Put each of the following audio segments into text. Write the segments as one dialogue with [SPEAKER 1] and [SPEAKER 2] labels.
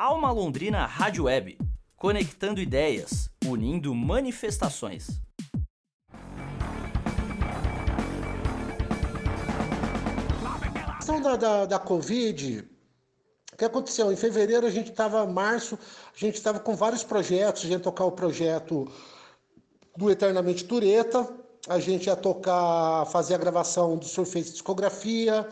[SPEAKER 1] Alma Londrina Rádio Web, conectando ideias, unindo manifestações.
[SPEAKER 2] A questão da, da, da Covid, o que aconteceu? Em fevereiro a gente estava, março, a gente estava com vários projetos, a gente ia tocar o projeto do Eternamente Tureta, a gente ia tocar, fazer a gravação do Surface Discografia,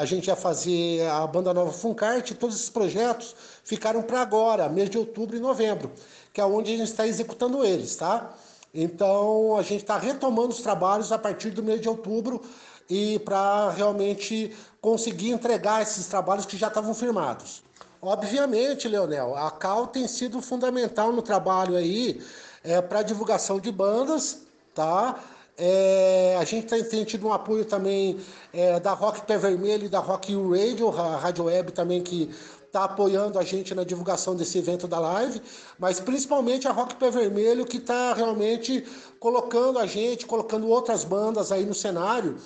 [SPEAKER 2] a gente ia fazer a banda nova Funkart, todos esses projetos ficaram para agora, mês de outubro e novembro, que é onde a gente está executando eles, tá? Então a gente está retomando os trabalhos a partir do mês de outubro e para realmente conseguir entregar esses trabalhos que já estavam firmados. Obviamente, Leonel, a Cal tem sido fundamental no trabalho aí é, para divulgação de bandas, tá? É, a gente tem, tem, tido um apoio também é, da Rock Pé Vermelho e da Rock U Radio, a Rádio Web também que está apoiando a gente na divulgação desse evento da live, mas principalmente a Rock Pé Vermelho que está realmente colocando a gente, colocando outras bandas aí no cenário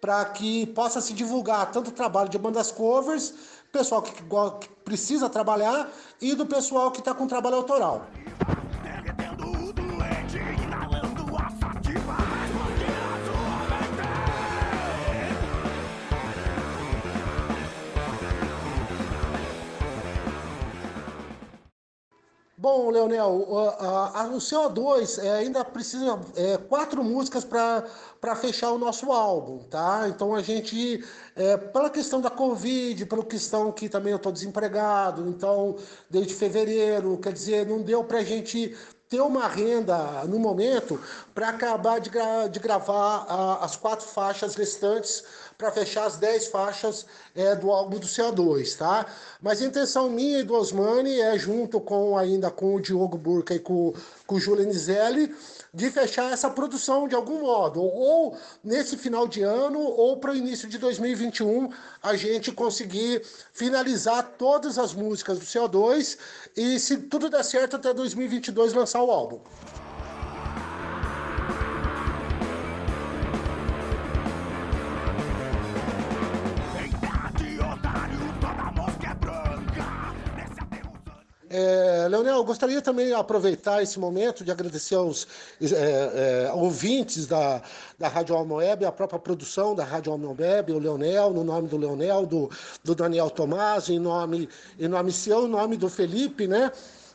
[SPEAKER 2] para que possa se divulgar tanto o trabalho de bandas covers, pessoal que, que precisa trabalhar e do pessoal que está com trabalho autoral. Bom, Leonel, o, o CO2 é, ainda precisa é, quatro músicas para fechar o nosso álbum, tá? Então a gente, é, pela questão da Covid, pela questão que também eu estou desempregado, então desde fevereiro, quer dizer, não deu para a gente ter uma renda no momento para acabar de, gra de gravar a, as quatro faixas restantes para fechar as 10 faixas é, do álbum do CO2, tá? Mas a intenção minha e do Osmani é, junto com ainda com o Diogo Burca e com, com o Júlio Nizelli, de fechar essa produção de algum modo, ou nesse final de ano, ou para o início de 2021, a gente conseguir finalizar todas as músicas do CO2 e, se tudo der certo, até 2022 lançar o álbum. É, Leonel, gostaria também de aproveitar esse momento de agradecer aos é, é, ouvintes da, da Rádio Alma Web, a própria produção da Rádio Alma Web, o Leonel, no nome do Leonel, do, do Daniel Tomás, em nome, em nome seu, em nome do Felipe, né?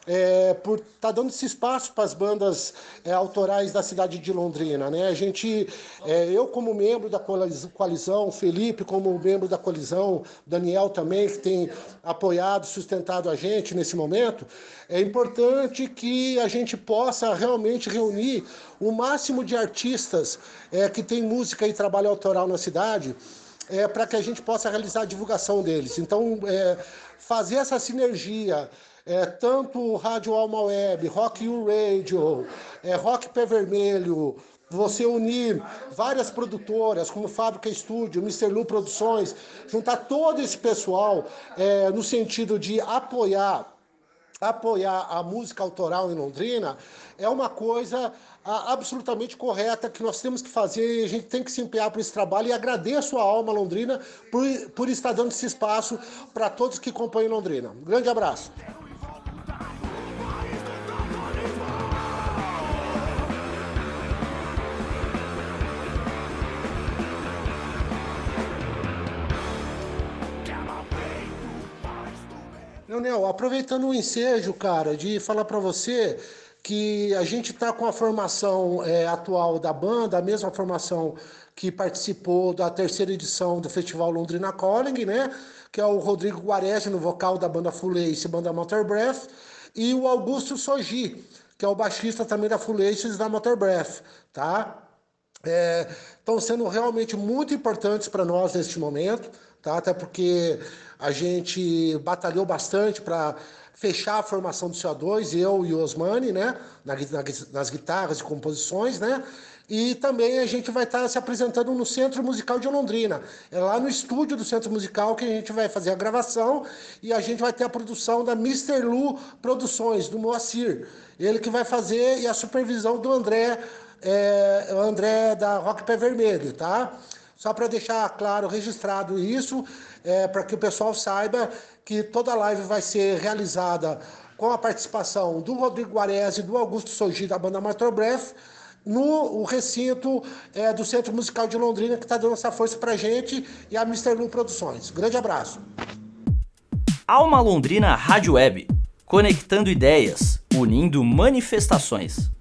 [SPEAKER 2] É, por estar tá dando esse espaço para as bandas é, autorais da cidade de Londrina. Né? A gente, é, eu como membro da coalizão, Felipe como membro da coalizão, Daniel também, que tem apoiado, sustentado a gente nesse momento, é importante que a gente possa realmente reunir o máximo de artistas é, que tem música e trabalho autoral na cidade, é, para que a gente possa realizar a divulgação deles. Então, é, fazer essa sinergia é, tanto Rádio Alma Web, Rock U Radio, é, Rock Pé Vermelho, você unir várias produtoras, como Fábrica Estúdio, Mr. Lu Produções, juntar todo esse pessoal é, no sentido de apoiar apoiar a música autoral em Londrina é uma coisa a, absolutamente correta que nós temos que fazer e a gente tem que se empenhar por esse trabalho e agradeço a Alma Londrina por, por estar dando esse espaço para todos que acompanham Londrina. Um grande abraço. Leonel, aproveitando o ensejo, cara, de falar para você que a gente está com a formação é, atual da banda, a mesma formação que participou da terceira edição do Festival Londrina Calling, né? Que é o Rodrigo Guarese no vocal da banda Full Ace, banda Motor Breath, e o Augusto Soji, que é o baixista também da Full Ace da Motor Breath, tá? Estão é, sendo realmente muito importantes para nós neste momento tá? até porque a gente batalhou bastante para fechar a formação do CO2, eu e o Osmani, né? nas guitarras e composições, né? E também a gente vai estar se apresentando no Centro Musical de Londrina. É lá no estúdio do Centro Musical que a gente vai fazer a gravação e a gente vai ter a produção da Mr. Lu Produções, do Moacir. Ele que vai fazer e a supervisão do André, é, André da Rock Pé Vermelho, tá? Só para deixar claro, registrado isso, é, para que o pessoal saiba que toda a live vai ser realizada com a participação do Rodrigo Guarese e do Augusto Sogi da banda Matrobreath, no recinto é, do Centro Musical de Londrina, que está dando essa força para gente, e a Mr. Lu Produções. Grande abraço.
[SPEAKER 1] Alma Londrina Rádio Web, conectando ideias, unindo manifestações.